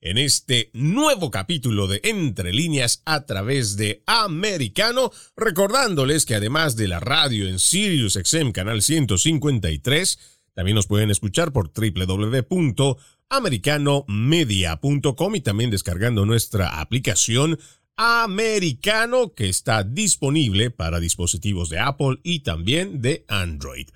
en este nuevo capítulo de Entre líneas a través de Americano, recordándoles que además de la radio en Sirius XM canal 153, también nos pueden escuchar por www.americanomedia.com y también descargando nuestra aplicación Americano que está disponible para dispositivos de Apple y también de Android.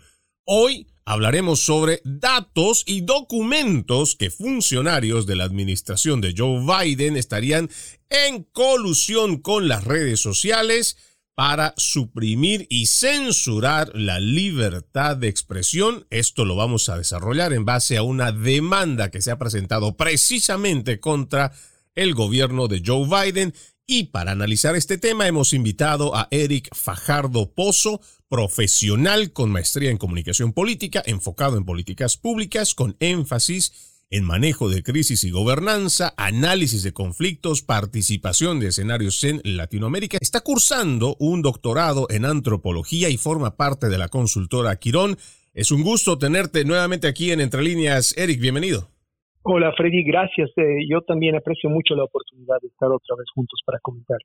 Hoy hablaremos sobre datos y documentos que funcionarios de la administración de Joe Biden estarían en colusión con las redes sociales para suprimir y censurar la libertad de expresión. Esto lo vamos a desarrollar en base a una demanda que se ha presentado precisamente contra el gobierno de Joe Biden. Y para analizar este tema hemos invitado a Eric Fajardo Pozo, profesional con maestría en comunicación política, enfocado en políticas públicas, con énfasis en manejo de crisis y gobernanza, análisis de conflictos, participación de escenarios en Latinoamérica. Está cursando un doctorado en antropología y forma parte de la consultora Quirón. Es un gusto tenerte nuevamente aquí en Entre Líneas. Eric, bienvenido. Hola Freddy, gracias. Eh, yo también aprecio mucho la oportunidad de estar otra vez juntos para comentar.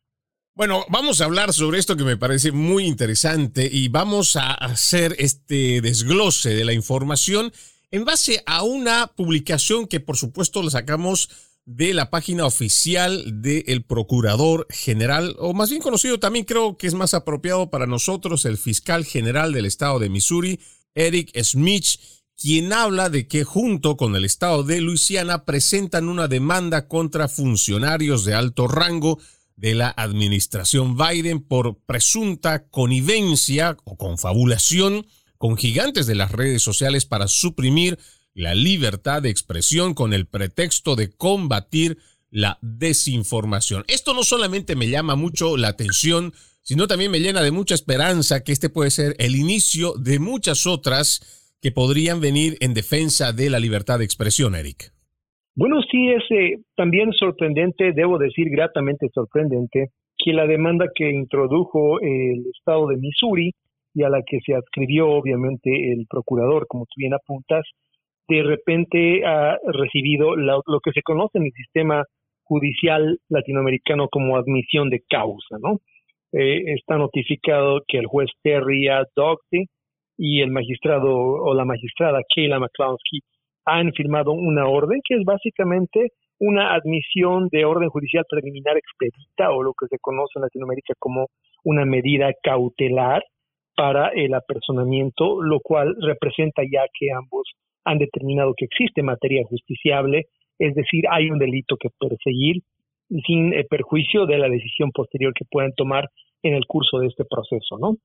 Bueno, vamos a hablar sobre esto que me parece muy interesante y vamos a hacer este desglose de la información en base a una publicación que por supuesto la sacamos de la página oficial del Procurador General, o más bien conocido también creo que es más apropiado para nosotros, el fiscal general del estado de Missouri, Eric Smith, quien habla de que junto con el estado de Luisiana presentan una demanda contra funcionarios de alto rango de la administración Biden por presunta connivencia o confabulación con gigantes de las redes sociales para suprimir la libertad de expresión con el pretexto de combatir la desinformación. Esto no solamente me llama mucho la atención, sino también me llena de mucha esperanza que este puede ser el inicio de muchas otras que podrían venir en defensa de la libertad de expresión, Eric. Bueno, sí es eh, también sorprendente, debo decir gratamente sorprendente, que la demanda que introdujo el estado de Missouri y a la que se adscribió obviamente el procurador, como tú bien apuntas, de repente ha recibido lo que se conoce en el sistema judicial latinoamericano como admisión de causa, ¿no? Eh, está notificado que el juez Terry A. Dougherty y el magistrado o la magistrada Kayla McCloskey han firmado una orden que es básicamente una admisión de orden judicial preliminar expedita o lo que se conoce en Latinoamérica como una medida cautelar para el apersonamiento, lo cual representa ya que ambos han determinado que existe materia justiciable, es decir, hay un delito que perseguir sin perjuicio de la decisión posterior que puedan tomar en el curso de este proceso, ¿no?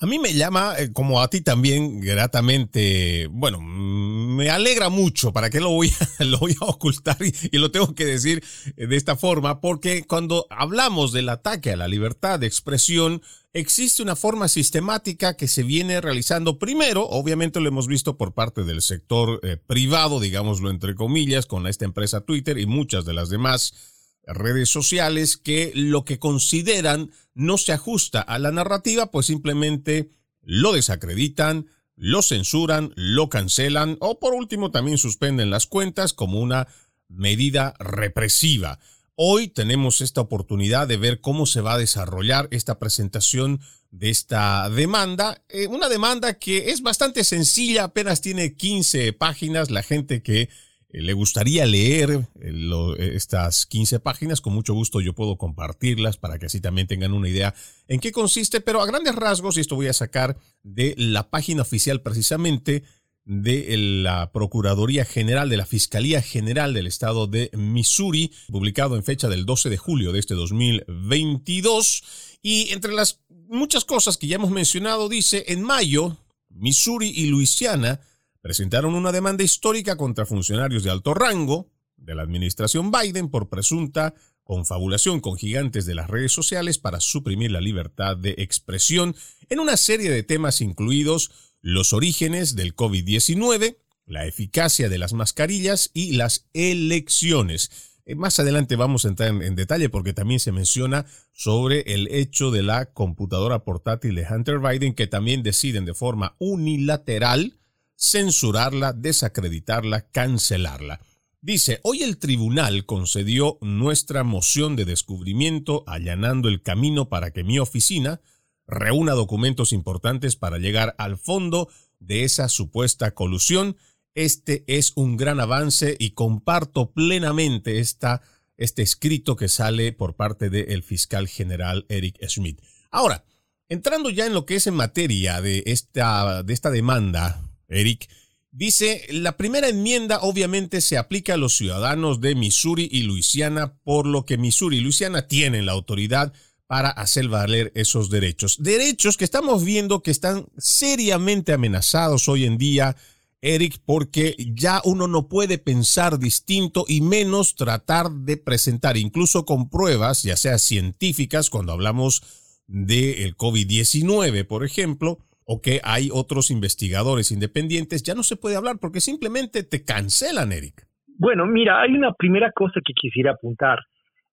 A mí me llama, eh, como a ti también, gratamente, bueno, me alegra mucho, ¿para qué lo voy a, lo voy a ocultar? Y, lo tengo que decir eh, de esta forma, porque cuando hablamos del ataque a la libertad de expresión, existe una forma sistemática que se viene realizando primero, obviamente lo hemos visto por parte del sector eh, privado, digámoslo entre comillas, con esta empresa Twitter y muchas de las demás redes sociales que lo que consideran no se ajusta a la narrativa, pues simplemente lo desacreditan, lo censuran, lo cancelan o por último también suspenden las cuentas como una medida represiva. Hoy tenemos esta oportunidad de ver cómo se va a desarrollar esta presentación de esta demanda. Eh, una demanda que es bastante sencilla, apenas tiene 15 páginas. La gente que le gustaría leer eh, eh, estas 15 páginas, con mucho gusto yo puedo compartirlas para que así también tengan una idea en qué consiste, pero a grandes rasgos, y esto voy a sacar de la página oficial precisamente de la Procuraduría General de la Fiscalía General del Estado de Missouri, publicado en fecha del 12 de julio de este 2022. Y entre las muchas cosas que ya hemos mencionado, dice, en mayo, Missouri y Luisiana presentaron una demanda histórica contra funcionarios de alto rango de la administración Biden por presunta confabulación con gigantes de las redes sociales para suprimir la libertad de expresión en una serie de temas incluidos los orígenes del COVID-19, la eficacia de las mascarillas y las elecciones. Eh, más adelante vamos a entrar en, detalle porque también se menciona sobre el hecho de la computadora portátil de Hunter Biden que también deciden de forma unilateral censurarla, desacreditarla, cancelarla. Dice, hoy el tribunal concedió nuestra moción de descubrimiento allanando el camino para que mi oficina reúna documentos importantes para llegar al fondo de esa supuesta colusión. Este es un gran avance y comparto plenamente esta, este escrito que sale por parte del fiscal general Eric Schmidt. Ahora, entrando ya en lo que es en materia de esta, de esta demanda, Eric, dice, la primera enmienda obviamente se aplica a los ciudadanos de Missouri y Luisiana, por lo que Missouri y Luisiana tienen la autoridad para hacer valer esos derechos. Derechos que estamos viendo que están seriamente amenazados hoy en día, Eric, porque ya uno no puede pensar distinto y menos tratar de presentar, incluso con pruebas, ya sea científicas, cuando hablamos del COVID-19, por ejemplo, o que hay otros investigadores independientes, ya no se puede hablar porque simplemente te cancelan, Eric. Bueno, mira, hay una primera cosa que quisiera apuntar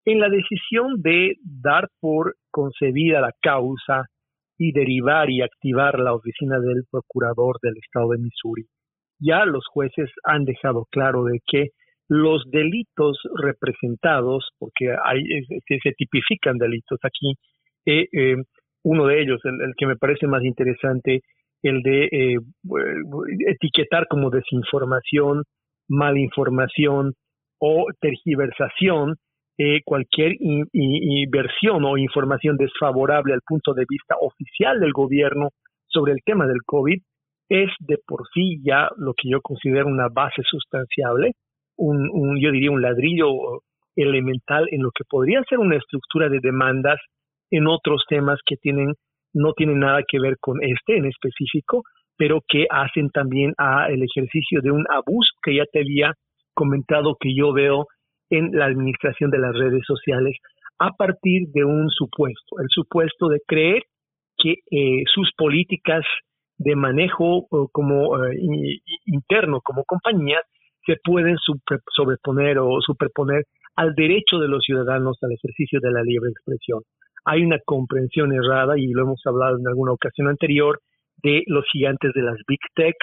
en la decisión de dar por concebida la causa y derivar y activar la oficina del procurador del estado de Missouri. Ya los jueces han dejado claro de que los delitos representados, porque hay, se, tipifican delitos aquí, eh, eh, uno de ellos, el, que me parece más interesante, el de eh, etiquetar como desinformación, malinformación o tergiversación eh, cualquier versión o información desfavorable al punto de vista oficial del gobierno sobre el tema del COVID es de por sí ya lo que yo considero una base sustanciable, un, yo diría un ladrillo elemental en lo que podría ser una estructura de demandas en otros temas que tienen no tienen nada que ver con este en específico, pero que hacen también a el ejercicio de un abuso que ya te había comentado que yo veo en la administración de las redes sociales a partir de un supuesto, el supuesto de creer que eh, sus políticas de manejo como eh, interno, como compañía, se pueden sobreponer o superponer al derecho de los ciudadanos al ejercicio de la libre expresión. Hay una comprensión errada, y lo hemos hablado en alguna ocasión anterior, de los gigantes de las Big Tech,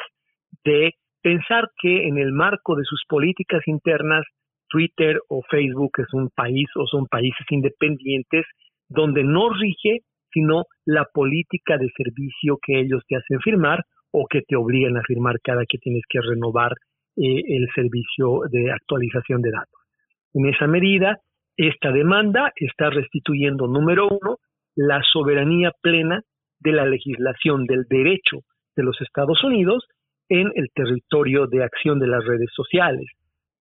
de pensar que en el marco de sus políticas internas Twitter o Facebook es un país o son países independientes donde no rige sino la política de servicio que ellos te hacen firmar o que te obligan a firmar cada que tienes que renovar eh, el servicio de actualización de datos. En esa medida, esta demanda está restituyendo, número uno, la soberanía plena de la legislación del derecho de los Estados Unidos en el territorio de acción de las redes sociales.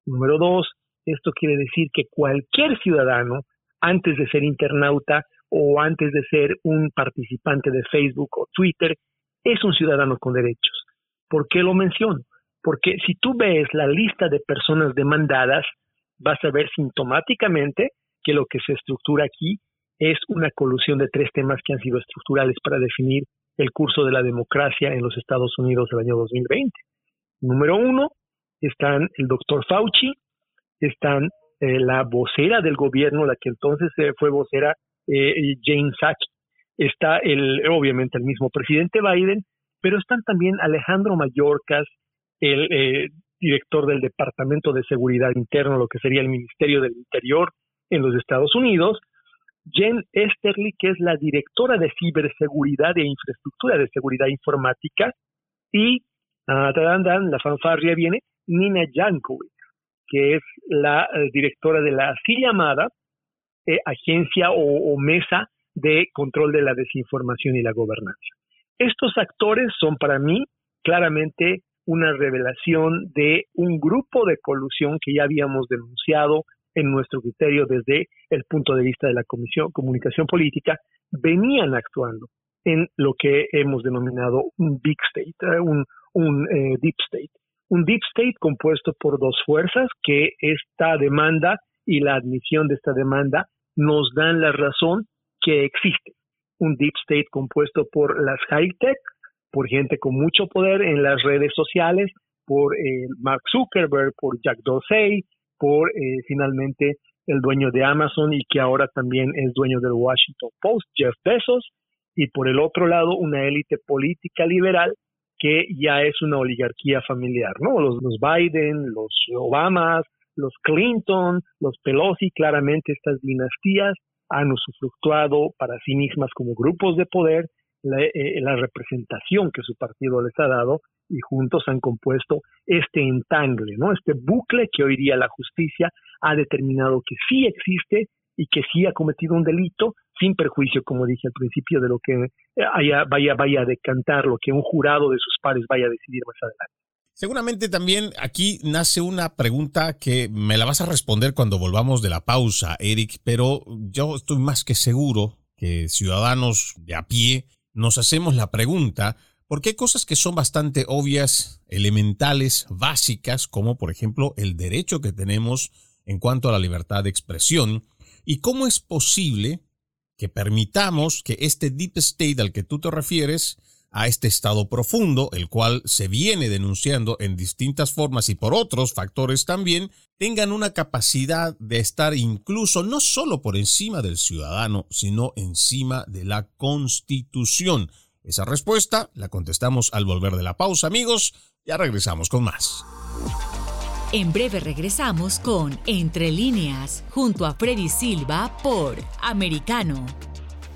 Número dos, esto quiere decir que cualquier ciudadano, antes de ser internauta o antes de ser un participante de Facebook o Twitter, es un ciudadano con derechos. ¿Por qué lo menciono? Porque si tú ves la lista de personas demandadas, vas a ver sintomáticamente que lo que se estructura aquí es una colusión de tres temas que han sido estructurales para definir el curso de la democracia en los Estados Unidos del año 2020. Número uno, están el doctor Fauci, están eh, la vocera del gobierno, la que entonces eh, fue vocera eh, Jane Saki, está el, obviamente el mismo presidente Biden, pero están también Alejandro Mayorkas, el director del Departamento de Seguridad Interno, lo que sería el Ministerio del Interior en los Estados Unidos, Jen Esterly, que es la directora de ciberseguridad e infraestructura de seguridad informática, y uh, la fanfarria viene Nina Jankowicz, que es la eh, directora de la así llamada eh, agencia o, mesa de control de la desinformación y la gobernanza. Estos actores son para mí claramente una revelación de un grupo de colusión que ya habíamos denunciado en nuestro criterio desde el punto de vista de la Comisión Comunicación Política, venían actuando en lo que hemos denominado un big state, eh, un, un deep state. Un deep state compuesto por dos fuerzas que esta demanda y la admisión de esta demanda nos dan la razón que existe. Un deep state compuesto por las high tech, por gente con mucho poder en las redes sociales, por eh, Mark Zuckerberg, por Jack Dorsey, por eh, finalmente el dueño de Amazon y que ahora también es dueño del Washington Post, Jeff Bezos, y por el otro lado una élite política liberal que ya es una oligarquía familiar, ¿no? Los, los Biden, los Obamas, los Clinton, los Pelosi, claramente estas dinastías han usufructuado para sí mismas como grupos de poder eh, la, representación que su partido les ha dado y juntos han compuesto este entangle, ¿no? Este bucle que hoy día la justicia ha determinado que sí existe y que sí ha cometido un delito sin perjuicio, como dije al principio, de lo que haya, vaya, vaya a decantar, lo que un jurado de sus pares vaya a decidir más adelante. Seguramente también aquí nace una pregunta que me la vas a responder cuando volvamos de la pausa, Eric, pero yo estoy más que seguro que ciudadanos de a pie nos hacemos la pregunta, ¿por qué hay cosas que son bastante obvias, elementales, básicas, como por ejemplo el derecho que tenemos en cuanto a la libertad de expresión? ¿Y cómo es posible que permitamos que este deep state al que tú te refieres a este estado profundo, el cual se viene denunciando en distintas formas y por otros factores también, tengan una capacidad de estar incluso no solo por encima del ciudadano, sino encima de la constitución. Esa respuesta la contestamos al volver de la pausa, amigos. Ya regresamos con más. En breve regresamos con Entre líneas, junto a Freddy Silva por Americano.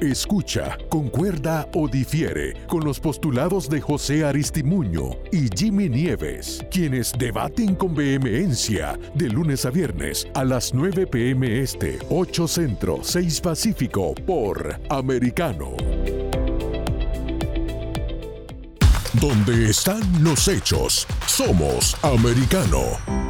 Escucha, concuerda o difiere con los postulados de José Aristimuño y Jimmy Nieves, quienes debaten con vehemencia de lunes a viernes a las 9 pm este, 8 centro, 6 pacífico por Americano. Donde están los hechos, somos Americano.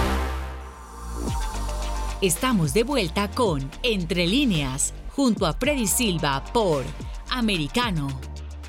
Estamos de vuelta con Entre líneas, junto a Freddy Silva por Americano.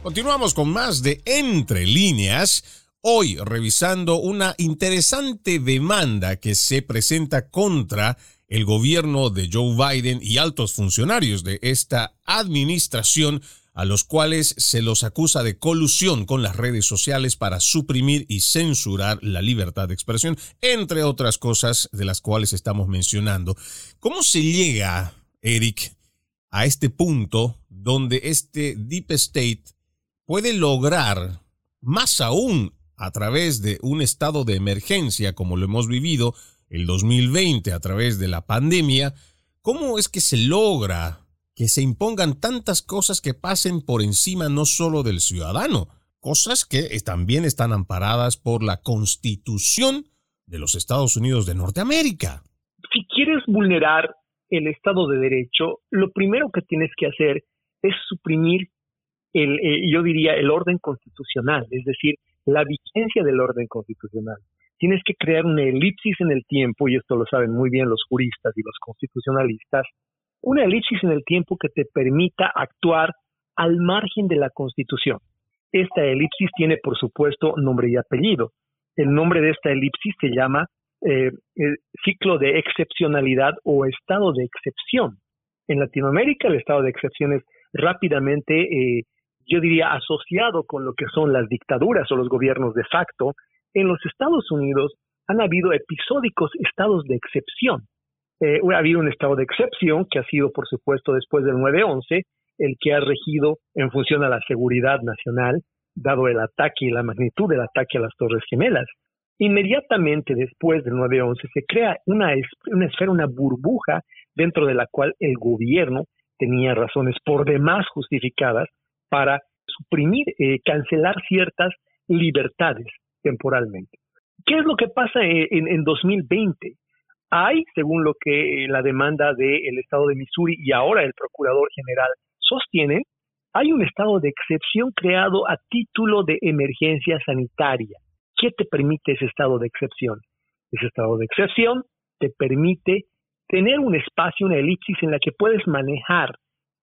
Continuamos con más de Entre líneas. Hoy revisando una interesante demanda que se presenta contra el gobierno de Joe Biden y altos funcionarios de esta administración a los cuales se los acusa de colusión con las redes sociales para suprimir y censurar la libertad de expresión, entre otras cosas de las cuales estamos mencionando. ¿Cómo se llega, Eric, a este punto donde este Deep State puede lograr, más aún a través de un estado de emergencia como lo hemos vivido el 2020 a través de la pandemia, ¿cómo es que se logra que se impongan tantas cosas que pasen por encima no solo del ciudadano, cosas que también están amparadas por la Constitución de los Estados Unidos de Norteamérica? Si quieres vulnerar el Estado de Derecho, lo primero que tienes que hacer es suprimir el, eh, yo diría, el orden constitucional, es decir, la vigencia del orden constitucional. Tienes que crear una elipsis en el tiempo, y esto lo saben muy bien los juristas y los constitucionalistas, una elipsis en el tiempo que te permita actuar al margen de la Constitución. Esta elipsis tiene, por supuesto, nombre y apellido. El nombre de esta elipsis se llama eh, ciclo de excepcionalidad o estado de excepción. En Latinoamérica el estado de excepción es rápidamente, eh, yo diría, asociado con lo que son las dictaduras o los gobiernos de facto. En los Estados Unidos han habido episódicos estados de excepción. Eh, ha habido un estado de excepción que ha sido, por supuesto, después del 9-11, el que ha regido en función a la seguridad nacional, dado el ataque y la magnitud del ataque a las Torres Gemelas. Inmediatamente después del 9-11 se crea una, esfera, una burbuja dentro de la cual el gobierno tenía razones por demás justificadas para suprimir, eh, cancelar ciertas libertades temporalmente. ¿Qué es lo que pasa en, en 2020? Hay, según lo que la demanda del Estado de Missouri y ahora el Procurador General sostienen, hay un estado de excepción creado a título de emergencia sanitaria. ¿Qué te permite ese estado de excepción? Ese estado de excepción te permite tener un espacio, una elipsis en la que puedes manejar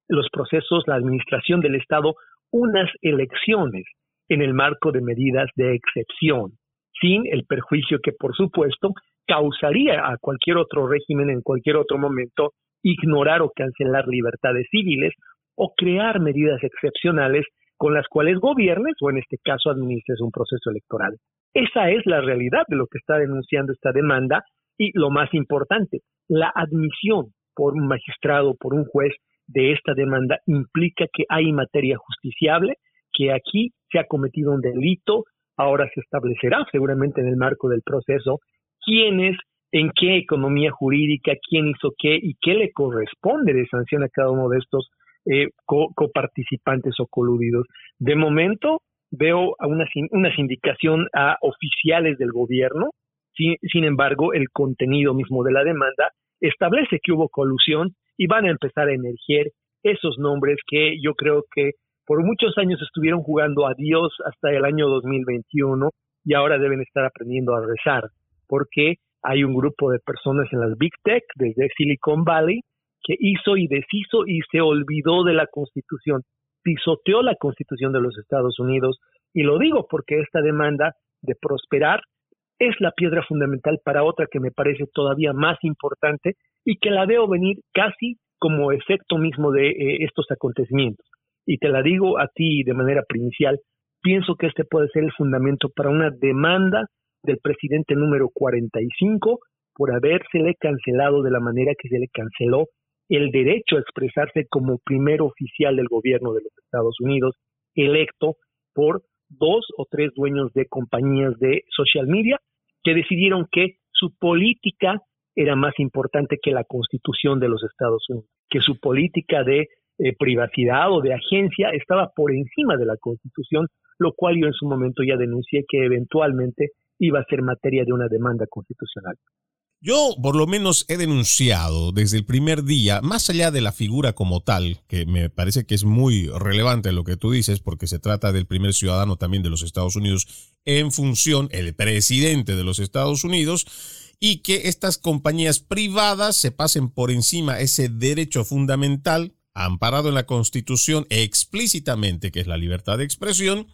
los procesos, la administración del Estado, unas elecciones en el marco de medidas de excepción, sin el perjuicio que, por supuesto, causaría a cualquier otro régimen en cualquier otro momento ignorar o cancelar libertades civiles o crear medidas excepcionales con las cuales gobiernes o en este caso administres un proceso electoral. Esa es la realidad de lo que está denunciando esta demanda y lo más importante, la admisión por un magistrado, por un juez de esta demanda implica que hay materia justiciable, que aquí se ha cometido un delito, ahora se establecerá seguramente en el marco del proceso quién es, en qué economía jurídica, quién hizo qué y qué le corresponde de sanción a cada uno de estos eh, coparticipantes o coludidos. De momento veo una, una sindicación a oficiales del gobierno, sin, sin embargo el contenido mismo de la demanda establece que hubo colusión y van a empezar a emerger esos nombres que yo creo que por muchos años estuvieron jugando a Dios hasta el año 2021 y ahora deben estar aprendiendo a rezar porque hay un grupo de personas en las Big Tech, desde Silicon Valley, que hizo y deshizo y se olvidó de la Constitución, pisoteó la Constitución de los Estados Unidos. Y lo digo porque esta demanda de prosperar es la piedra fundamental para otra que me parece todavía más importante y que la veo venir casi como efecto mismo de eh, estos acontecimientos. Y te la digo a ti de manera primicial, pienso que este puede ser el fundamento para una demanda del presidente número 45 por habérsele cancelado de la manera que se le canceló el derecho a expresarse como primer oficial del gobierno de los Estados Unidos, electo por dos o tres dueños de compañías de social media que decidieron que su política era más importante que la constitución de los Estados Unidos, que su política de eh, privacidad o de agencia estaba por encima de la constitución, lo cual yo en su momento ya denuncié que eventualmente iba a ser materia de una demanda constitucional. Yo por lo menos he denunciado desde el primer día, más allá de la figura como tal, que me parece que es muy relevante lo que tú dices, porque se trata del primer ciudadano también de los Estados Unidos en función, el presidente de los Estados Unidos, y que estas compañías privadas se pasen por encima ese derecho fundamental amparado en la Constitución explícitamente, que es la libertad de expresión,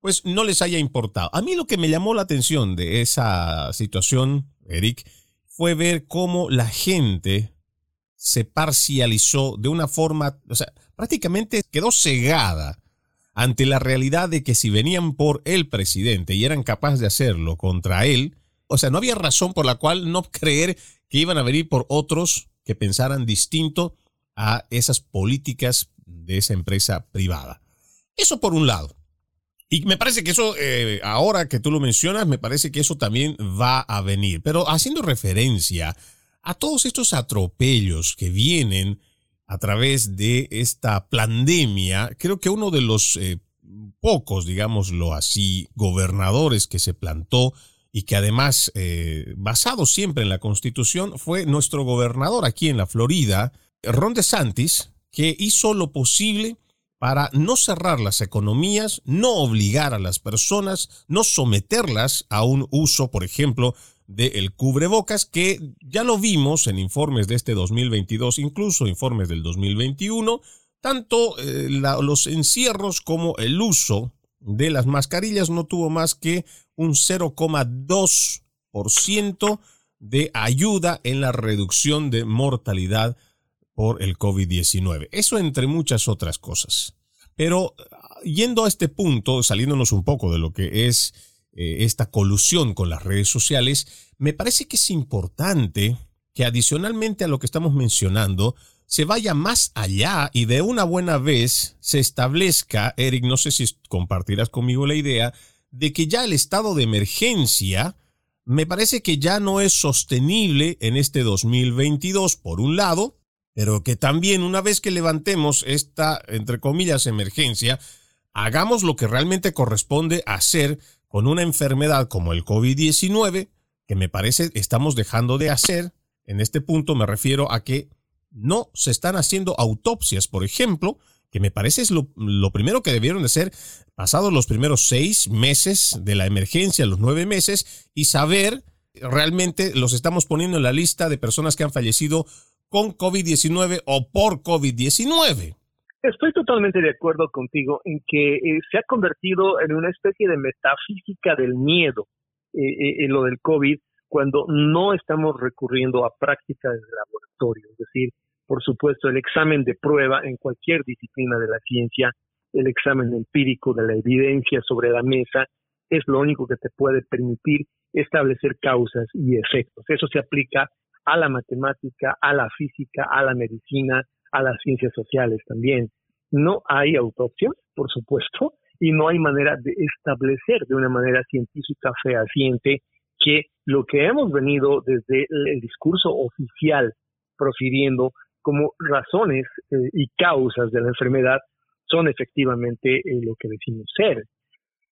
pues no les haya importado. A mí lo que me llamó la atención de esa situación, Eric, fue ver cómo la gente se parcializó de una forma, o sea, prácticamente quedó cegada ante la realidad de que si venían por el presidente y eran capaces de hacerlo contra él, o sea, no había razón por la cual no creer que iban a venir por otros que pensaran distinto a esas políticas de esa empresa privada. Eso por un lado. Y me parece que eso, eh, ahora que tú lo mencionas, me parece que eso también va a venir. Pero haciendo referencia a todos estos atropellos que vienen a través de esta pandemia, creo que uno de los eh, pocos, digámoslo así, gobernadores que se plantó y que además, eh, basado siempre en la Constitución, fue nuestro gobernador aquí en la Florida, Ron DeSantis, que hizo lo posible para no cerrar las economías, no obligar a las personas, no someterlas a un uso, por ejemplo, del cubrebocas, que ya lo vimos en informes de este 2022, incluso informes del 2021, tanto eh, los encierros como el uso de las mascarillas no tuvo más que un 0,2% de ayuda en la reducción de mortalidad por el COVID-19. Eso entre muchas otras cosas. Pero yendo a este punto, saliéndonos un poco de lo que es eh, esta colusión con las redes sociales, me parece que es importante que adicionalmente a lo que estamos mencionando, se vaya más allá y de una buena vez se establezca, Eric, no sé si compartirás conmigo la idea, de que ya el estado de emergencia me parece que ya no es sostenible en este 2022, por un lado, pero que también una vez que levantemos esta, entre comillas, emergencia, hagamos lo que realmente corresponde hacer con una enfermedad como el COVID-19, que me parece estamos dejando de hacer. En este punto me refiero a que no se están haciendo autopsias, por ejemplo, que me parece es lo, primero que debieron de ser pasados los primeros seis meses de la emergencia, los nueve meses, y saber realmente los estamos poniendo en la lista de personas que han fallecido con COVID-19 o por COVID-19. Estoy totalmente de acuerdo contigo en que eh, se ha convertido en una especie de metafísica del miedo eh, eh, lo del COVID cuando no estamos recurriendo a prácticas de laboratorio, es decir, por supuesto, el examen de prueba en cualquier disciplina de la ciencia, el examen empírico de la evidencia sobre la mesa, es lo único que te puede permitir establecer causas y efectos. Eso se aplica a la matemática, a la física, a la medicina, a las ciencias sociales también. No hay autopsia, por supuesto, y no hay manera de establecer de una manera científica fehaciente que lo que hemos venido desde el discurso oficial profiriendo como razones eh, y causas de la enfermedad son efectivamente eh, lo que decimos ser.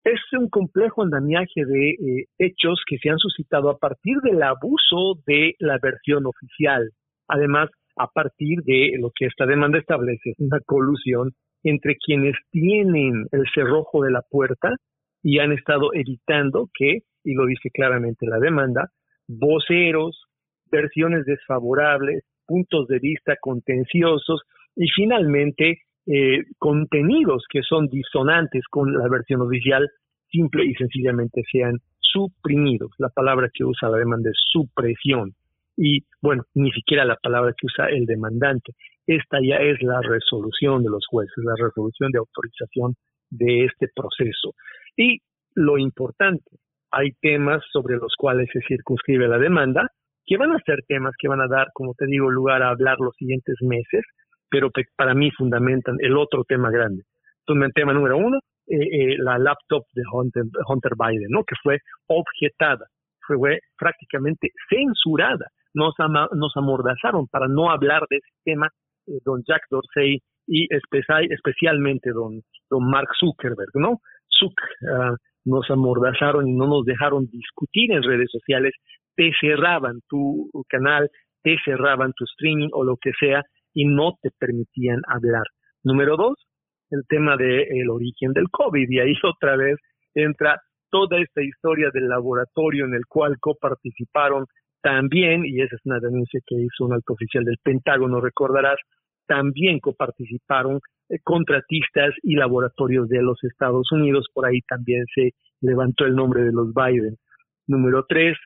Es un complejo andamiaje de eh, hechos que se han suscitado a partir del abuso de la versión oficial. Además, a partir de lo que esta demanda establece, una colusión entre quienes tienen el cerrojo de la puerta y han estado evitando que, y lo dice claramente la demanda, voceros, versiones desfavorables, puntos de vista contenciosos y finalmente eh, contenidos que son disonantes con la versión oficial simple y sencillamente sean suprimidos. La palabra que usa la demanda es supresión. Y bueno, ni siquiera la palabra que usa el demandante. Esta ya es la resolución de los jueces, la resolución de autorización de este proceso. Y lo importante, hay temas sobre los cuales se circunscribe la demanda, que van a ser temas que van a dar, como te digo, lugar a hablar los siguientes meses, pero para mí fundamentan el otro tema grande. Entonces, el tema número uno, eh, eh, la laptop de Hunter, Hunter, Biden, ¿no? que fue objetada, fue, prácticamente censurada. Nos, nos amordazaron para no hablar de ese tema, eh, don Jack Dorsey y especialmente don, don Mark Zuckerberg, ¿no? Zuck, ah, nos amordazaron y no nos dejaron discutir en redes sociales te cerraban tu canal, te cerraban tu streaming o lo que sea y no te permitían hablar. Número dos, el tema del origen del COVID y ahí otra vez entra toda esta historia del laboratorio en el cual coparticiparon también, y esa es una denuncia que hizo un alto oficial del Pentágono, recordarás, también coparticiparon eh, contratistas y laboratorios de los Estados Unidos, por ahí también se levantó el nombre de los Biden. Número tres,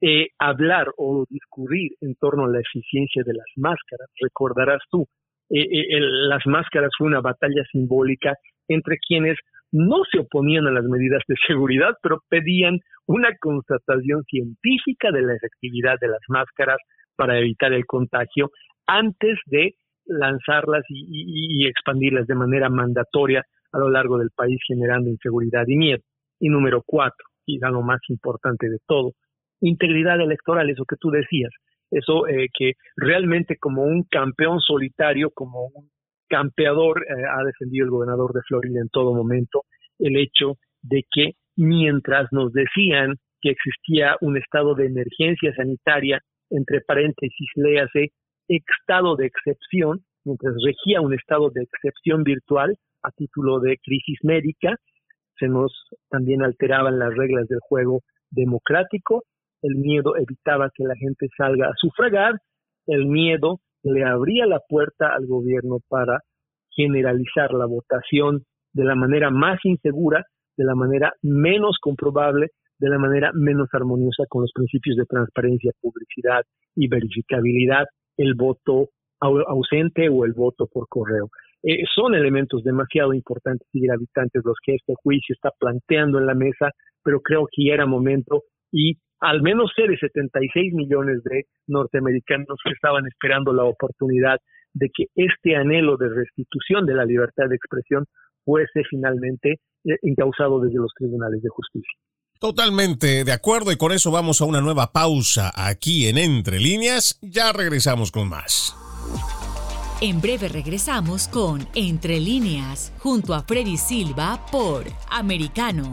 eh, hablar o discurrir en torno a la eficiencia de las máscaras. Recordarás tú, eh, eh, las máscaras fue una batalla simbólica entre quienes no se oponían a las medidas de seguridad, pero pedían una constatación científica de la efectividad de las máscaras para evitar el contagio antes de lanzarlas y, y expandirlas de manera mandatoria a lo largo del país generando inseguridad y miedo. Y número cuatro, y lo más importante de todo, integridad electoral, eso que tú decías, eso eh, que realmente como un campeón solitario, como un campeador, eh, ha defendido el gobernador de Florida en todo momento el hecho de que mientras nos decían que existía un estado de emergencia sanitaria, entre paréntesis, léase, estado de excepción, mientras regía un estado de excepción virtual a título de crisis médica, se nos también alteraban las reglas del juego democrático, el miedo evitaba que la gente salga a sufragar, el miedo le abría la puerta al gobierno para generalizar la votación de la manera más insegura, de la manera menos comprobable, de la manera menos armoniosa con los principios de transparencia, publicidad y verificabilidad, el voto ausente o el voto por correo. Eh, son elementos demasiado importantes y gravitantes los que este juicio está planteando en la mesa, pero creo que era momento y al menos de 76 millones de norteamericanos que estaban esperando la oportunidad de que este anhelo de restitución de la libertad de expresión fuese finalmente eh, encausado desde los tribunales de justicia. Totalmente de acuerdo y con eso vamos a una nueva pausa aquí en Entre Líneas. Ya regresamos con más. En breve regresamos con Entre líneas, junto a Freddy Silva por Americano.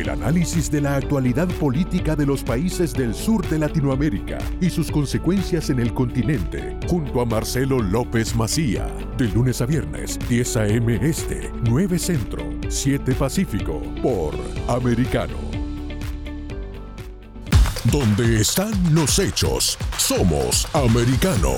El análisis de la actualidad política de los países del sur de Latinoamérica y sus consecuencias en el continente, junto a Marcelo López Macía, de lunes a viernes, 10 a.m. Este, 9 Centro, 7 Pacífico, por Americano. Donde están los hechos, somos Americano.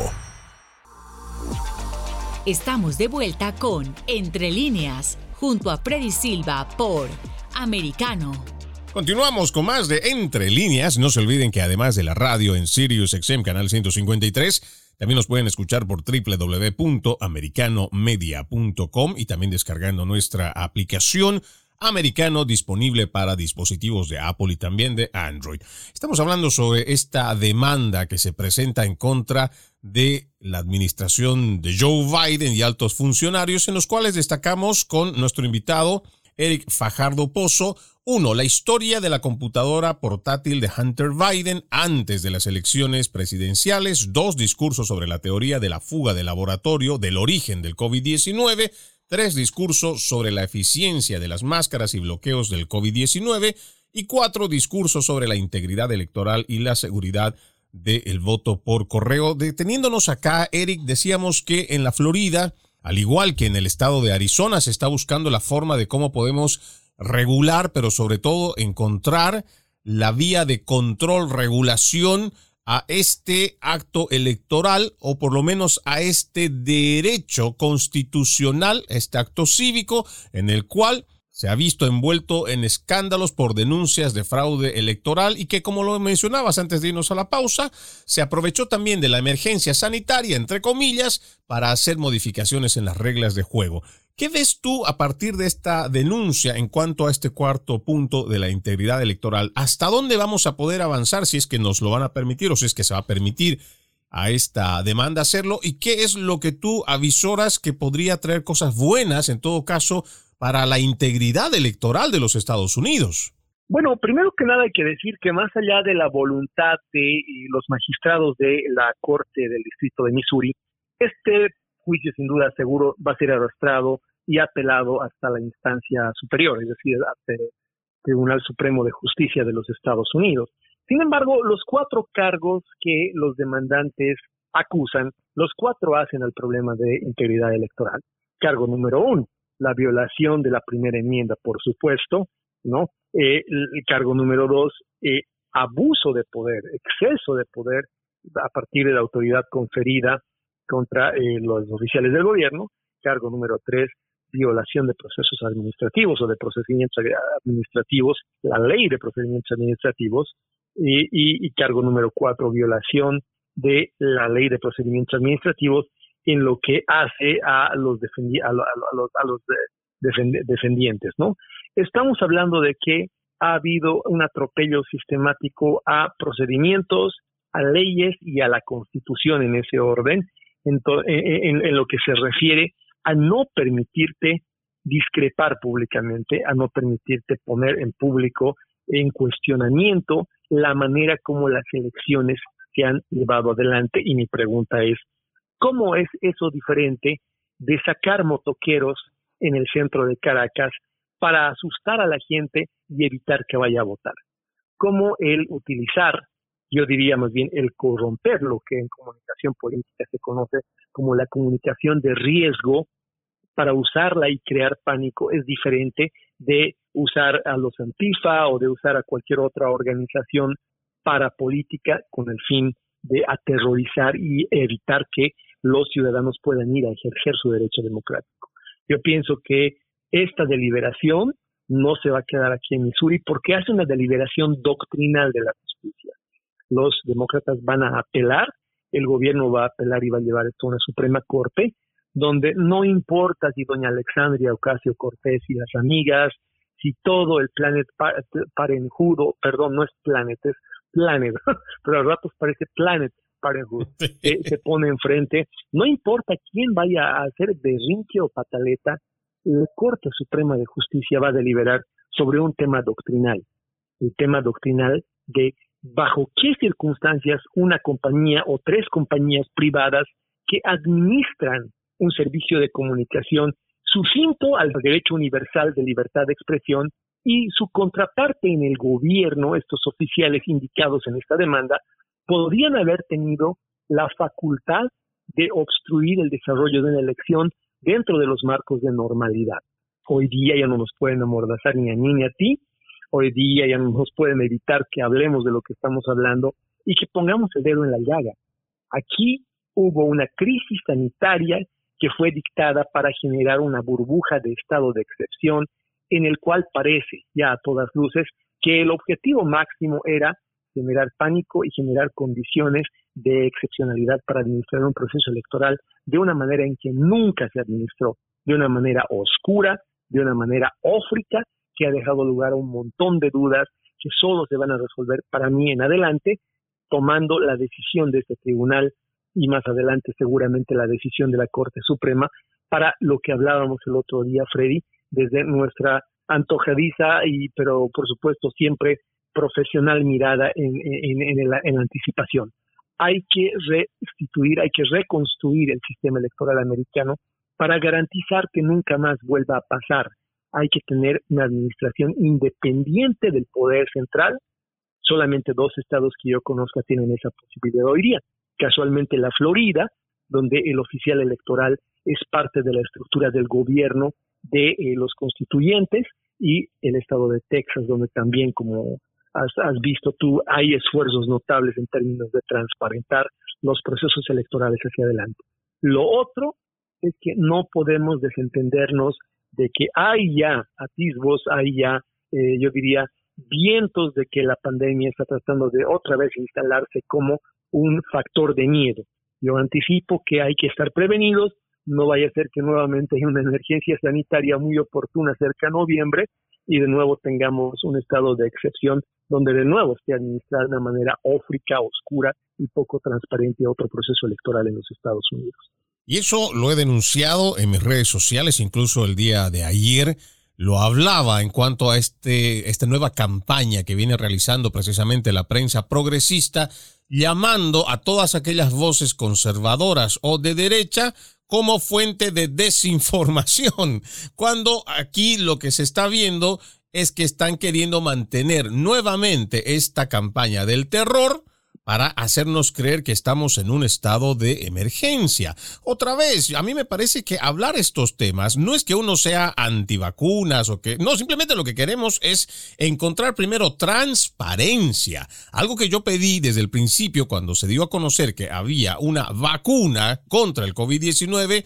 Estamos de vuelta con Entre líneas, junto a Freddy Silva por americano. Continuamos con más de Entre Líneas. No se olviden que además de la radio en Sirius XM Canal 153, también nos pueden escuchar por www.americanomedia.com y también descargando nuestra aplicación americano disponible para dispositivos de Apple y también de Android. Estamos hablando sobre esta demanda que se presenta en contra de la administración de Joe Biden y altos funcionarios, en los cuales destacamos con nuestro invitado Eric Fajardo Pozo. Uno, la historia de la computadora portátil de Hunter Biden antes de las elecciones presidenciales. Dos, discursos sobre la teoría de la fuga de laboratorio del origen del COVID-19. Tres, discursos sobre la eficiencia de las máscaras y bloqueos del COVID-19 Y cuatro, discursos sobre la integridad electoral y la seguridad del voto por correo. Deteniéndonos acá, Eric, decíamos que en la Florida, al igual que en el estado de Arizona, se está buscando la forma de cómo podemos regular, pero sobre todo encontrar la vía de control, regulación a este acto electoral o por lo menos a este derecho constitucional, este acto cívico en el cual se ha visto envuelto en escándalos por denuncias de fraude electoral y que, como lo mencionabas antes de irnos a la pausa, se aprovechó también de la emergencia sanitaria, entre comillas, para hacer modificaciones en las reglas de juego. ¿Qué ves tú a partir de esta denuncia en cuanto a este cuarto punto de la integridad electoral? ¿Hasta dónde vamos a poder avanzar si es que nos lo van a permitir o si es que se va a permitir a esta demanda hacerlo? ¿Y qué es lo que tú avisoras que podría traer cosas buenas, en todo caso, para la integridad electoral de los Estados Unidos? Bueno, primero que nada hay que decir que más allá de la voluntad de eh, los magistrados de la Corte del Distrito de Missouri, este juicio sin duda seguro va a ser arrastrado y apelado hasta la instancia superior, es decir, hasta el Tribunal Supremo de Justicia de los Estados Unidos. Sin embargo, los cuatro cargos que los demandantes acusan, los cuatro hacen al problema de integridad electoral. Cargo número uno, la violación de la primera enmienda, por supuesto, ¿no? Eh, el, cargo número dos, eh, abuso de poder, exceso de poder a partir de la autoridad conferida contra eh, los oficiales del gobierno. Cargo número tres, violación de procesos administrativos o de procedimientos administrativos, la ley de procedimientos administrativos. Y, y cargo número cuatro, violación de la ley de procedimientos administrativos en lo que hace a los, a, los, a los defendientes, ¿no? Estamos hablando de que ha habido un atropello sistemático a procedimientos, a leyes y a la constitución en ese orden, en, en, lo que se refiere a no permitirte discrepar públicamente, a no permitirte poner en público en cuestionamiento la manera como las elecciones se han llevado adelante. Y mi pregunta es, ¿Cómo es eso diferente de sacar motoqueros en el centro de Caracas para asustar a la gente y evitar que vaya a votar? ¿Cómo el utilizar, yo diría más bien el corromper lo que en comunicación política se conoce como la comunicación de riesgo para usarla y crear pánico es diferente de usar a los Antifa o de usar a cualquier otra organización para política con el fin de aterrorizar y evitar que los ciudadanos puedan ir a ejercer su derecho democrático. Yo pienso que esta deliberación no se va a quedar aquí en Missouri porque hace una deliberación doctrinal de la justicia. Los demócratas van a apelar, el gobierno va a apelar y va a llevar esto a una Suprema Corte, donde no importa si doña Alexandria Ocasio Cortés y las amigas, si todo el Planet Parenjudo, perdón, no es Planet, es Planet, pero a ratos parece Planet Parenthood, eh, se pone enfrente, no importa quién vaya a hacer berrinche o pataleta, la Corte Suprema de Justicia va a deliberar sobre un tema doctrinal, el tema doctrinal de bajo qué circunstancias una compañía o tres compañías privadas que administran un servicio de comunicación sucinto al derecho universal de libertad de expresión y su contraparte en el gobierno, estos oficiales indicados en esta demanda, podrían haber tenido la facultad de obstruir el desarrollo de una elección dentro de los marcos de normalidad. Hoy día ya no nos pueden amordazar ni a mí ni a ti, hoy día ya no nos pueden evitar que hablemos de lo que estamos hablando y que pongamos el dedo en la llaga. Aquí hubo una crisis sanitaria que fue dictada para generar una burbuja de estado de excepción en el cual parece ya a todas luces que el objetivo máximo era generar pánico y generar condiciones de excepcionalidad para administrar un proceso electoral de una manera en que nunca se administró, de una manera oscura, de una manera ófrica, que ha dejado lugar a un montón de dudas que solo se van a resolver para mí en adelante, tomando la decisión de este tribunal y más adelante seguramente la decisión de la Corte Suprema para lo que hablábamos el otro día, Freddy, desde nuestra antojadiza y pero por supuesto siempre profesional mirada en, en, la, anticipación. Hay que restituir, hay que reconstruir el sistema electoral americano para garantizar que nunca más vuelva a pasar hay que tener una administración independiente del poder central. Solamente dos estados que yo conozca tienen esa posibilidad hoy día. Casualmente la Florida, donde el oficial electoral es parte de la estructura del gobierno de eh, los constituyentes, y el estado de Texas, donde también, como has, has, visto tú, hay esfuerzos notables en términos de transparentar los procesos electorales hacia adelante. Lo otro es que no podemos desentendernos de que hay ya atisbos, hay ya, eh, yo diría, vientos de que la pandemia está tratando de otra vez instalarse como un factor de miedo. Yo anticipo que hay que estar prevenidos, no vaya a ser que nuevamente haya una emergencia sanitaria muy oportuna cerca de noviembre y de nuevo tengamos un estado de excepción donde de nuevo esté administrada de una manera ófrica, oscura y poco transparente otro proceso electoral en los Estados Unidos. Y eso lo he denunciado en mis redes sociales, incluso el día de ayer lo hablaba en cuanto a este, esta nueva campaña que viene realizando precisamente la prensa progresista, llamando a todas aquellas voces conservadoras o de derecha como fuente de desinformación, cuando aquí lo que se está viendo es que están queriendo mantener nuevamente esta campaña del terror para hacernos creer que estamos en un estado de emergencia. Otra vez, a mí me parece que hablar estos temas no es que uno sea antivacunas o que, no, simplemente lo que queremos es encontrar primero transparencia. Algo que yo pedí desde el principio cuando se dio a conocer que había una vacuna contra el COVID-19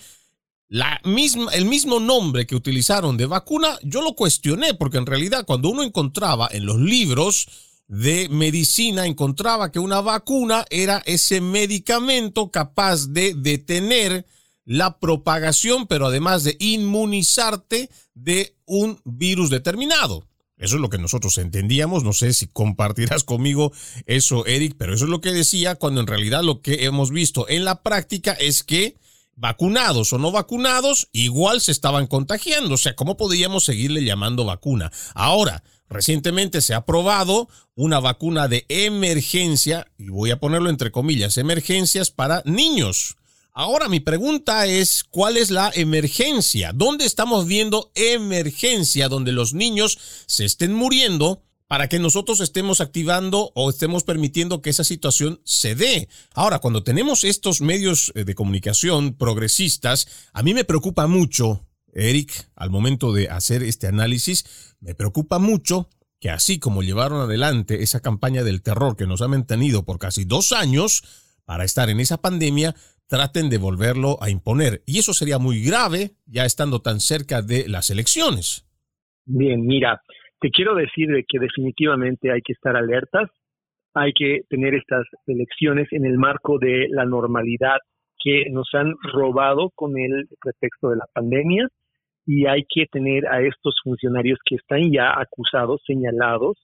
la misma, el mismo nombre que utilizaron de vacuna, yo lo cuestioné porque en realidad cuando uno encontraba en los libros de medicina encontraba que una vacuna era ese medicamento capaz de detener la propagación, pero además de inmunizarte de un virus determinado. Eso es lo que nosotros entendíamos. No sé si compartirás conmigo eso, Eric, pero eso es lo que decía cuando en realidad lo que hemos visto en la práctica es que vacunados o no vacunados, igual se estaban contagiando. O sea, ¿cómo podíamos seguirle llamando vacuna? Ahora, Recientemente se ha aprobado una vacuna de emergencia, y voy a ponerlo entre comillas, emergencias para niños. Ahora mi pregunta es, ¿cuál es la emergencia? ¿Dónde estamos viendo emergencia donde los niños se estén muriendo para que nosotros estemos activando o estemos permitiendo que esa situación se dé? Ahora, cuando tenemos estos medios eh, de comunicación progresistas, a mí me preocupa mucho Eric, al momento de hacer este análisis, me preocupa mucho que así como llevaron adelante esa campaña del terror que nos ha mantenido por casi dos años para estar en esa pandemia, traten de volverlo a imponer. Y eso sería muy grave ya estando tan cerca de las elecciones. Bien, mira, te quiero decir que definitivamente hay que estar alertas, hay que tener estas elecciones en el marco de la normalidad que nos han robado con el pretexto de la pandemia y hay que tener a estos funcionarios que están ya acusados, señalados,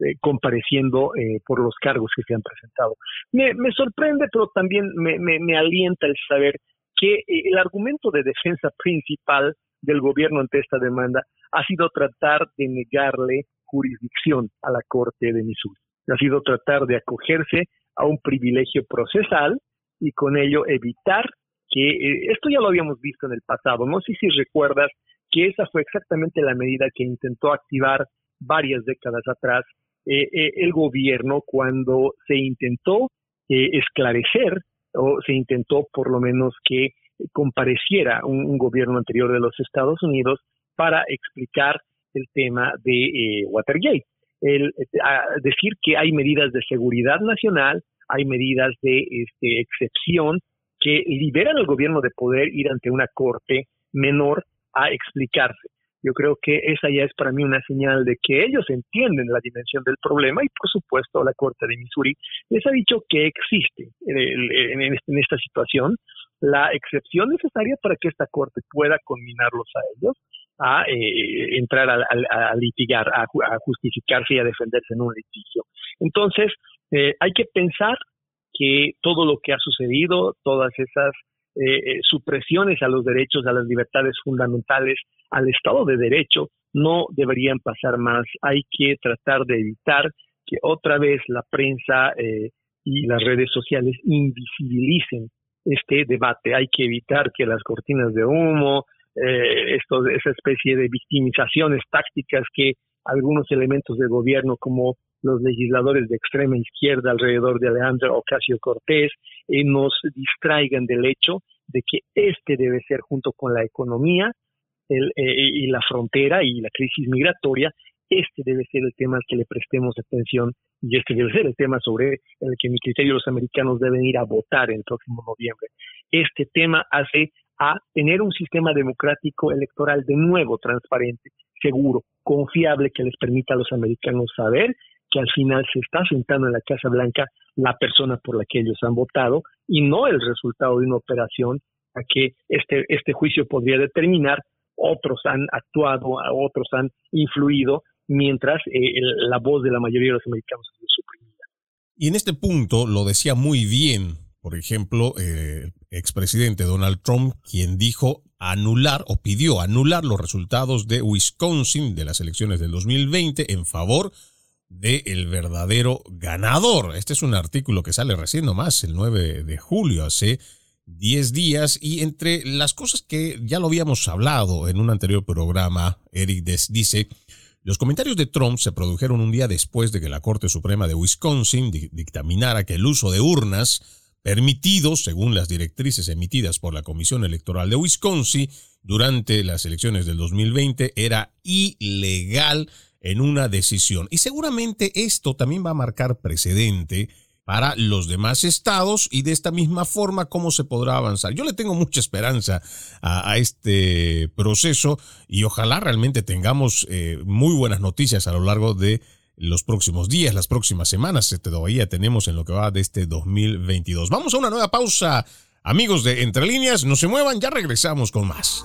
eh, compareciendo eh, por los cargos que se han presentado. Me, sorprende, pero también me, me, me, alienta el saber que eh, el argumento de defensa principal del gobierno ante esta demanda ha sido tratar de negarle jurisdicción a la Corte de Missouri. Ha sido tratar de acogerse a un privilegio procesal y con ello evitar que eh, esto ya lo habíamos visto en el pasado. No sé si recuerdas que esa fue exactamente la medida que intentó activar varias décadas atrás eh, eh, el gobierno cuando se intentó esclarecer o se intentó por lo menos que compareciera un, gobierno anterior de los Estados Unidos para explicar el tema de Watergate. El, decir que hay medidas de seguridad nacional, hay medidas de este, excepción que liberan al gobierno de poder ir ante una corte menor a explicarse. Yo creo que esa ya es para mí una señal de que ellos entienden la dimensión del problema y, por supuesto, la Corte de Missouri les ha dicho que existe en, esta situación la excepción necesaria para que esta Corte pueda conminarlos a ellos a eh, entrar a, litigar, a, justificarse y a defenderse en un litigio. Entonces, eh, hay que pensar que todo lo que ha sucedido, todas esas eh, eh, supresiones a los derechos, a las libertades fundamentales, al Estado de Derecho, no deberían pasar más. Hay que tratar de evitar que otra vez la prensa eh, y las redes sociales invisibilicen este debate. Hay que evitar que las cortinas de humo, eh, esto, esa especie de victimizaciones tácticas que algunos elementos del gobierno como los legisladores de extrema izquierda alrededor de Alejandro Ocasio Cortés eh, nos distraigan del hecho de que este debe ser junto con la economía eh, y la frontera y la crisis migratoria este debe ser el tema al que le prestemos atención y este debe ser el tema sobre el que mi criterio los americanos deben ir a votar el próximo noviembre. Este tema hace a tener un sistema democrático electoral de nuevo transparente, seguro, confiable, que les permita a los americanos saber que al final se está sentando en la Casa Blanca la persona por la que ellos han votado y no el resultado de una operación a que este, este juicio podría determinar otros han actuado, otros han influido mientras eh, la voz de la mayoría de los americanos es suprimida. Y en este punto lo decía muy bien, por ejemplo, el expresidente Donald Trump, quien dijo anular o pidió anular los resultados de Wisconsin de las elecciones del 2020 en favor del el verdadero ganador. Este es un artículo que sale recién nomás, el 9 de julio, hace 10 días, y entre las cosas que ya lo habíamos hablado en un anterior programa, Eric dice, los comentarios de Trump se produjeron un día después de que la Corte Suprema de Wisconsin dictaminara que el uso de urnas permitidos, según las directrices emitidas por la Comisión Electoral de Wisconsin durante las elecciones del 2020, era ilegal en una decisión. Y seguramente esto también va a marcar precedente para los demás estados y de esta misma forma cómo se podrá avanzar. Yo le tengo mucha esperanza a, este proceso y ojalá realmente tengamos eh, muy buenas noticias a lo largo de los próximos días, las próximas semanas que todavía tenemos en lo que va de este 2022. Vamos a una nueva pausa. Amigos de Entre Líneas, no se muevan, ya regresamos con más.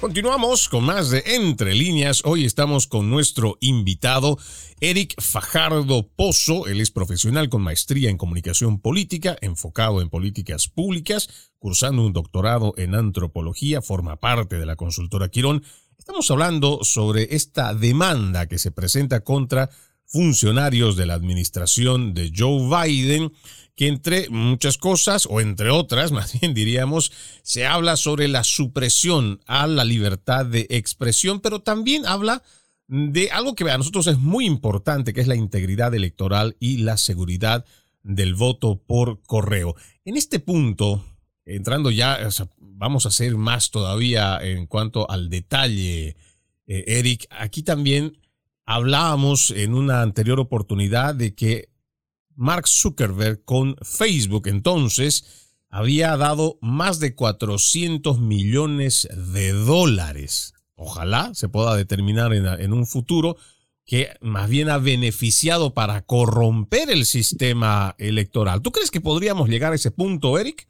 Continuamos con más de Entre líneas. Hoy estamos con nuestro invitado, Eric Fajardo Pozo. Él es profesional con maestría en comunicación política, enfocado en políticas públicas, cursando un doctorado en antropología, forma parte de la consultora Quirón. Estamos hablando sobre esta demanda que se presenta contra funcionarios de la administración de Joe Biden que entre muchas cosas, o entre otras, más bien diríamos, se habla sobre la supresión a la libertad de expresión, pero también habla de algo que a nosotros es muy importante, que es la integridad electoral y la seguridad del voto por correo. En este punto, entrando ya, vamos a hacer más todavía en cuanto al detalle, eh, Eric, aquí también hablábamos en una anterior oportunidad de que Mark Zuckerberg con Facebook entonces había dado más de 400 millones de dólares. Ojalá se pueda determinar en, un futuro que más bien ha beneficiado para corromper el sistema electoral. ¿Tú crees que podríamos llegar a ese punto, Eric?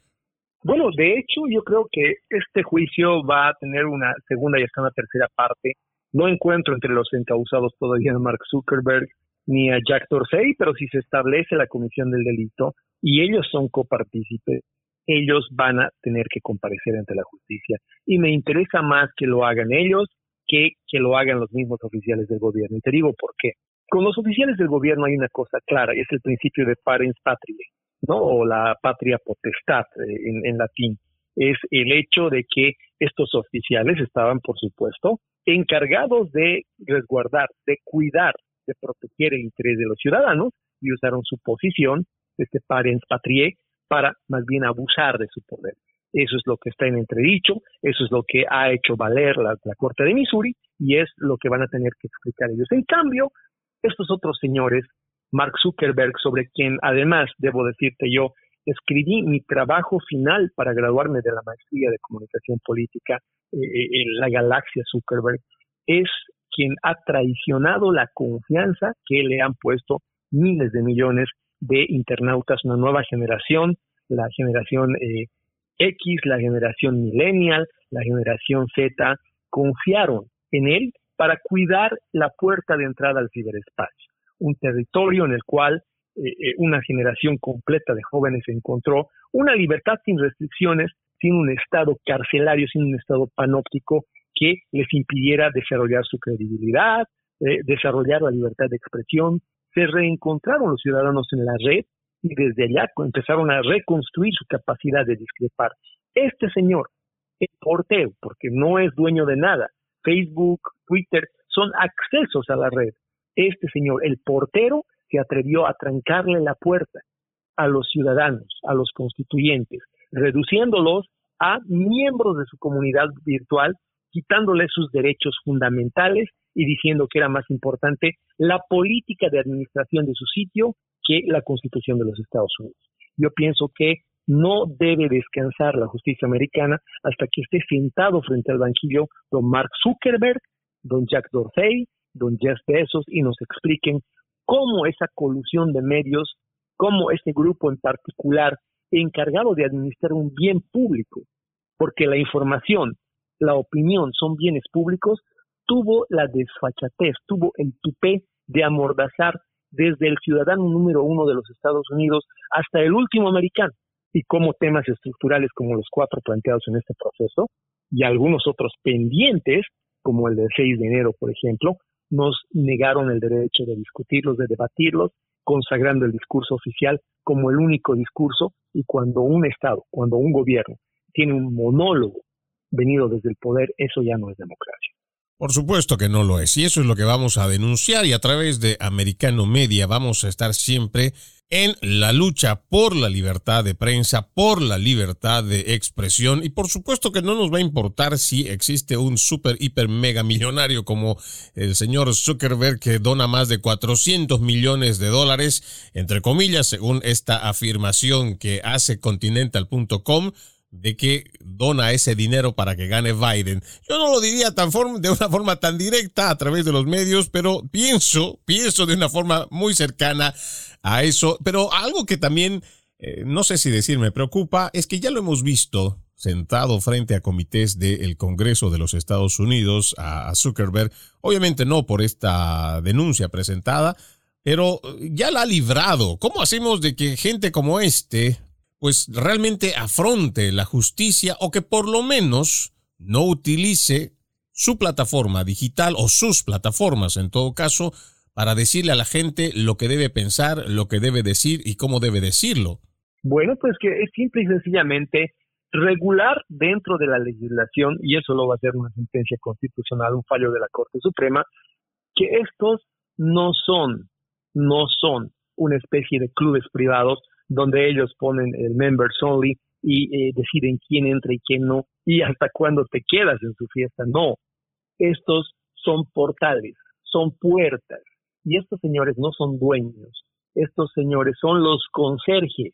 Bueno, de hecho, yo creo que este juicio va a tener una segunda y hasta una tercera parte. No encuentro entre los encausados todavía a Mark Zuckerberg ni a Jack Dorsey, pero si se establece la comisión del delito y ellos son copartícipes, ellos van a tener que comparecer ante la justicia. Y me interesa más que lo hagan ellos que que lo hagan los mismos oficiales del gobierno. Y te digo por qué. Con los oficiales del gobierno hay una cosa clara, es el principio de parens patriae, ¿no? O la patria potestad eh, en, en latín. Es el hecho de que estos oficiales estaban, por supuesto, encargados de resguardar, de cuidar de proteger el interés de los ciudadanos y usaron su posición, este parens patriae, para más bien abusar de su poder. Eso es lo que está en entredicho, eso es lo que ha hecho valer la, Corte de Missouri y es lo que van a tener que explicar ellos. En cambio, estos otros señores, Mark Zuckerberg, sobre quien además, debo decirte yo, escribí mi trabajo final para graduarme de la maestría de comunicación política eh, eh, en la galaxia Zuckerberg, es quien ha traicionado la confianza que le han puesto miles de millones de internautas, una nueva generación, la generación eh, X, la generación millennial, la generación Z, confiaron en él para cuidar la puerta de entrada al ciberespacio, un territorio en el cual eh, eh, una generación completa de jóvenes encontró una libertad sin restricciones, sin un estado carcelario, sin un estado panóptico que les impidiera desarrollar su credibilidad, eh, desarrollar la libertad de expresión. Se reencontraron los ciudadanos en la red y desde allá empezaron a reconstruir su capacidad de discrepar. Este señor, el portero, porque no es dueño de nada, Facebook, Twitter, son accesos a la red. Este señor, el portero, se atrevió a trancarle la puerta a los ciudadanos, a los constituyentes, reduciéndolos a miembros de su comunidad virtual quitándole sus derechos fundamentales y diciendo que era más importante la política de administración de su sitio que la constitución de los Estados Unidos. Yo pienso que no debe descansar la justicia americana hasta que esté sentado frente al banquillo don Mark Zuckerberg, don Jack Dorsey, don Jeff Bezos y nos expliquen cómo esa colusión de medios, cómo ese grupo en particular encargado de administrar un bien público, porque la información la opinión son bienes públicos, tuvo la desfachatez, tuvo el tupé de amordazar desde el ciudadano número uno de los Estados Unidos hasta el último americano, y como temas estructurales como los cuatro planteados en este proceso, y algunos otros pendientes, como el del 6 de enero, por ejemplo, nos negaron el derecho de discutirlos, de debatirlos, consagrando el discurso oficial como el único discurso, y cuando un Estado, cuando un gobierno tiene un monólogo venido desde el poder, eso ya no es democracia. Por supuesto que no lo es. Y eso es lo que vamos a denunciar y a través de Americano Media vamos a estar siempre en la lucha por la libertad de prensa, por la libertad de expresión y por supuesto que no nos va a importar si existe un super, hiper, mega millonario como el señor Zuckerberg que dona más de 400 millones de dólares, entre comillas, según esta afirmación que hace continental.com de que dona ese dinero para que gane Biden. Yo no lo diría tan de una forma tan directa a través de los medios, pero pienso, pienso de una forma muy cercana a eso. Pero algo que también, eh, no sé si decir, me preocupa, es que ya lo hemos visto sentado frente a comités del Congreso de los Estados Unidos a, Zuckerberg, obviamente no por esta denuncia presentada, pero ya la ha librado. ¿Cómo hacemos de que gente como este, pues realmente afronte la justicia o que por lo menos no utilice su plataforma digital o sus plataformas en todo caso para decirle a la gente lo que debe pensar, lo que debe decir y cómo debe decirlo? Bueno, pues que es simple y sencillamente regular dentro de la legislación, y eso lo va a hacer una sentencia constitucional, un fallo de la Corte Suprema, que estos no son, no son una especie de clubes privados donde ellos ponen el members only y eh, deciden quién entra y quién no, y hasta cuándo te quedas en su fiesta. No, estos son portales, son puertas, y estos señores no son dueños, estos señores son los conserjes,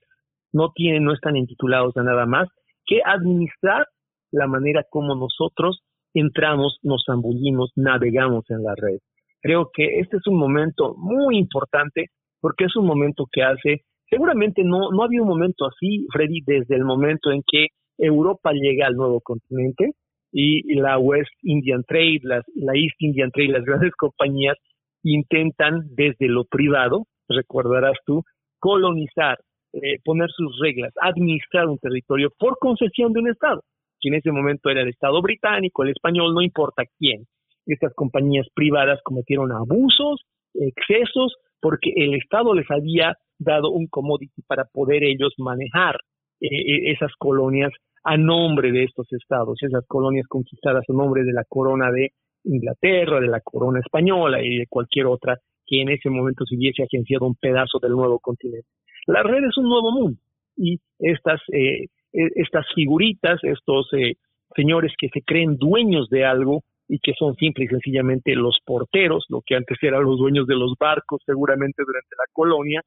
no tienen, no están intitulados a nada más, que administrar la manera como nosotros entramos, nos zambullimos, navegamos en la red. Creo que este es un momento muy importante porque es un momento que hace, seguramente no, no había un momento así, Freddy, desde el momento en que Europa llega al nuevo continente y la West Indian Trade, la East Indian Trade, las grandes compañías intentan desde lo privado, recordarás tú, colonizar eh, poner sus reglas, administrar un territorio por concesión de un Estado, que en ese momento era el Estado británico, el español, no importa quién. Estas compañías privadas cometieron abusos, excesos, porque el Estado les había dado un commodity para poder ellos manejar eh, eh, esas colonias a nombre de estos estados, esas colonias conquistadas a nombre de la corona de Inglaterra, de la corona española y de cualquier otra que en ese momento se hubiese agenciado un pedazo del nuevo continente. La red es un nuevo mundo y estas, eh, e, estas figuritas, estos eh, señores que se creen dueños de algo y que son simple y sencillamente los porteros, lo que antes eran los dueños de los barcos seguramente durante la colonia,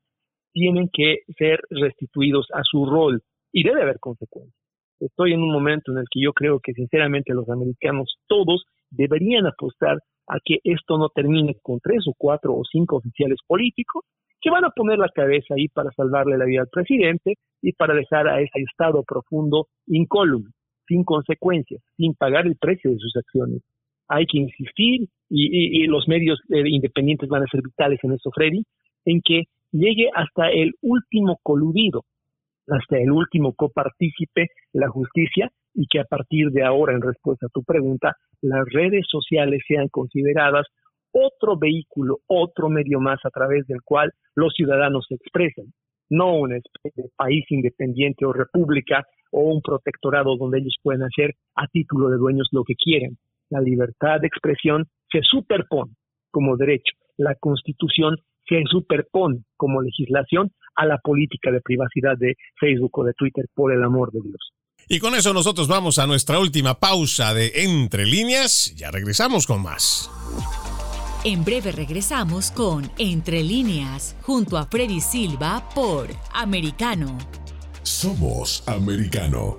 tienen que ser restituidos a su rol y debe haber consecuencias. Estoy en un momento en el que yo creo que sinceramente los americanos todos deberían apostar a que esto no termine con tres o cuatro o cinco oficiales políticos que van a poner la cabeza ahí para salvarle la vida al presidente y para dejar a ese estado profundo incólume, sin consecuencias, sin pagar el precio de sus acciones. Hay que insistir y, los medios eh, independientes van a ser vitales en eso, Freddy, en que llegue hasta el último coludido, hasta el último copartícipe la justicia y que a partir de ahora, en respuesta a tu pregunta, las redes sociales sean consideradas otro vehículo, otro medio más a través del cual los ciudadanos se expresan, no una especie de país independiente o república o un protectorado donde ellos pueden hacer a título de dueños lo que quieren. La libertad de expresión se superpone como derecho. La constitución se superpone como legislación a la política de privacidad de Facebook o de Twitter, por el amor de Dios. Y con eso nosotros vamos a nuestra última pausa de Entre líneas. Ya regresamos con más. En breve regresamos con Entre líneas, junto a Freddy Silva por Americano. Somos Americano.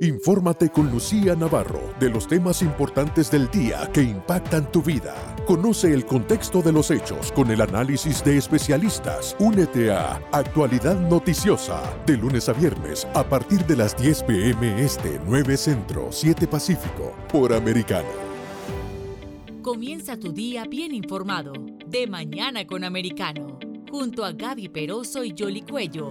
Infórmate con Lucía Navarro de los temas importantes del día que impactan tu vida. Conoce el contexto de los hechos con el análisis de especialistas. Únete a Actualidad Noticiosa de lunes a viernes a partir de las 10 pm este 9 Centro 7 Pacífico por Americano. Comienza tu día bien informado, de mañana con Americano, junto a Gaby Peroso y Jolly Cuello,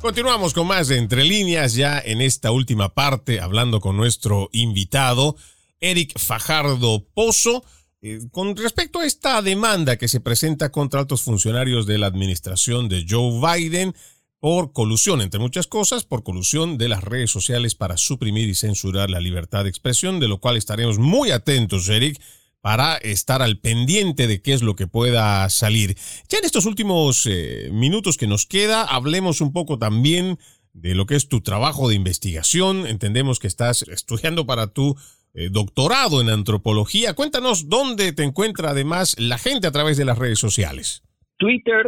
Continuamos con más de Entre Líneas ya en esta última parte, hablando con nuestro invitado, Eric Fajardo Pozo, eh, con respecto a esta demanda que se presenta contra altos funcionarios de la administración de Joe Biden por colusión, entre muchas cosas, por colusión de las redes sociales para suprimir y censurar la libertad de expresión, de lo cual estaremos muy atentos, Eric, para estar al pendiente de qué es lo que pueda salir. Ya en estos últimos eh, minutos que nos queda, hablemos un poco también de lo que es tu trabajo de investigación. Entendemos que estás estudiando para tu eh, doctorado en antropología. Cuéntanos dónde te encuentra además la gente a través de las redes sociales. Twitter,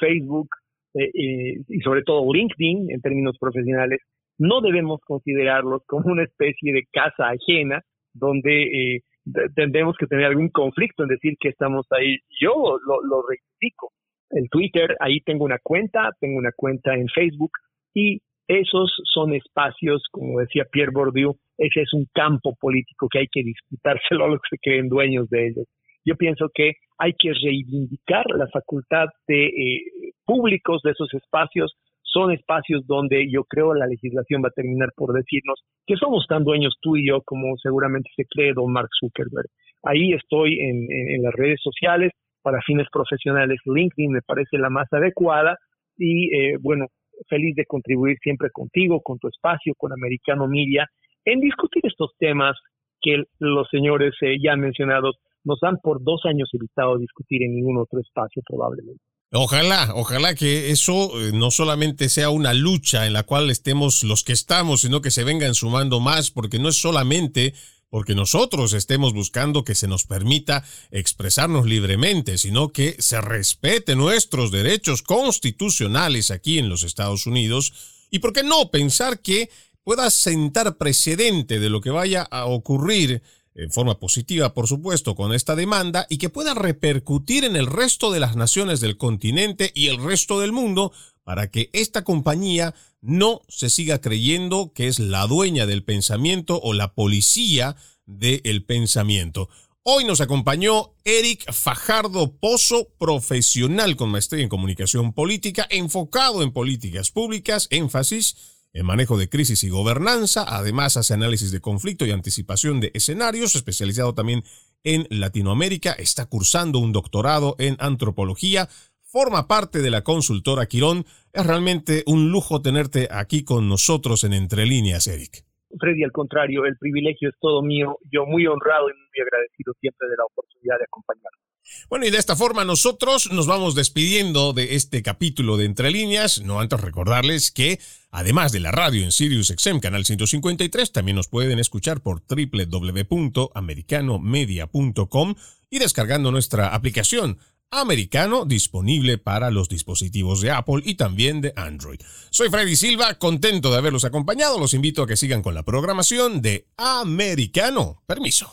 Facebook eh, y sobre todo LinkedIn en términos profesionales, no debemos considerarlos como una especie de casa ajena donde tendremos que tener algún conflicto en decir que estamos ahí. Yo lo, lo rectifico. El Twitter, ahí tengo una cuenta, tengo una cuenta en Facebook y esos son espacios, como decía Pierre Bourdieu, ese es un campo político que hay que disputárselo a los que se creen dueños de ellos. Yo pienso que hay que reivindicar la facultad de eh, públicos de esos espacios son espacios donde yo creo la legislación va a terminar por decirnos que somos tan dueños tú y yo como seguramente se cree don Mark Zuckerberg. Ahí estoy en, las redes sociales para fines profesionales. LinkedIn me parece la más adecuada y eh, bueno, feliz de contribuir siempre contigo, con tu espacio, con Americano Media, en discutir estos temas que los señores eh, ya mencionados nos han por dos años evitado discutir en ningún otro espacio probablemente. Ojalá, ojalá que eso eh, no solamente sea una lucha en la cual estemos los que estamos, sino que se vengan sumando más, porque no es solamente porque nosotros estemos buscando que se nos permita expresarnos libremente, sino que se respete nuestros derechos constitucionales aquí en los Estados Unidos, y por qué no pensar que pueda sentar precedente de lo que vaya a ocurrir en forma positiva, por supuesto, con esta demanda y que pueda repercutir en el resto de las naciones del continente y el resto del mundo para que esta compañía no se siga creyendo que es la dueña del pensamiento o la policía del pensamiento. Hoy nos acompañó Eric Fajardo Pozo, profesional con maestría en comunicación política, enfocado en políticas públicas, énfasis en manejo de crisis y gobernanza, además hace análisis de conflicto y anticipación de escenarios, especializado también en Latinoamérica, está cursando un doctorado en antropología, forma parte de la consultora Quirón. Es realmente un lujo tenerte aquí con nosotros en Entre Líneas, Eric. Freddy, al contrario, el privilegio es todo mío. Yo muy honrado y muy agradecido siempre de la oportunidad de acompañarnos. Bueno, y de esta forma nosotros nos vamos despidiendo de este capítulo de Entre Líneas, no antes recordarles que además de la radio en Sirius XM canal 153, también nos pueden escuchar por www.americanomedia.com y descargando nuestra aplicación americano disponible para los dispositivos de Apple y también de Android. Soy Freddy Silva, contento de haberlos acompañado. Los invito a que sigan con la programación de Americano. Permiso.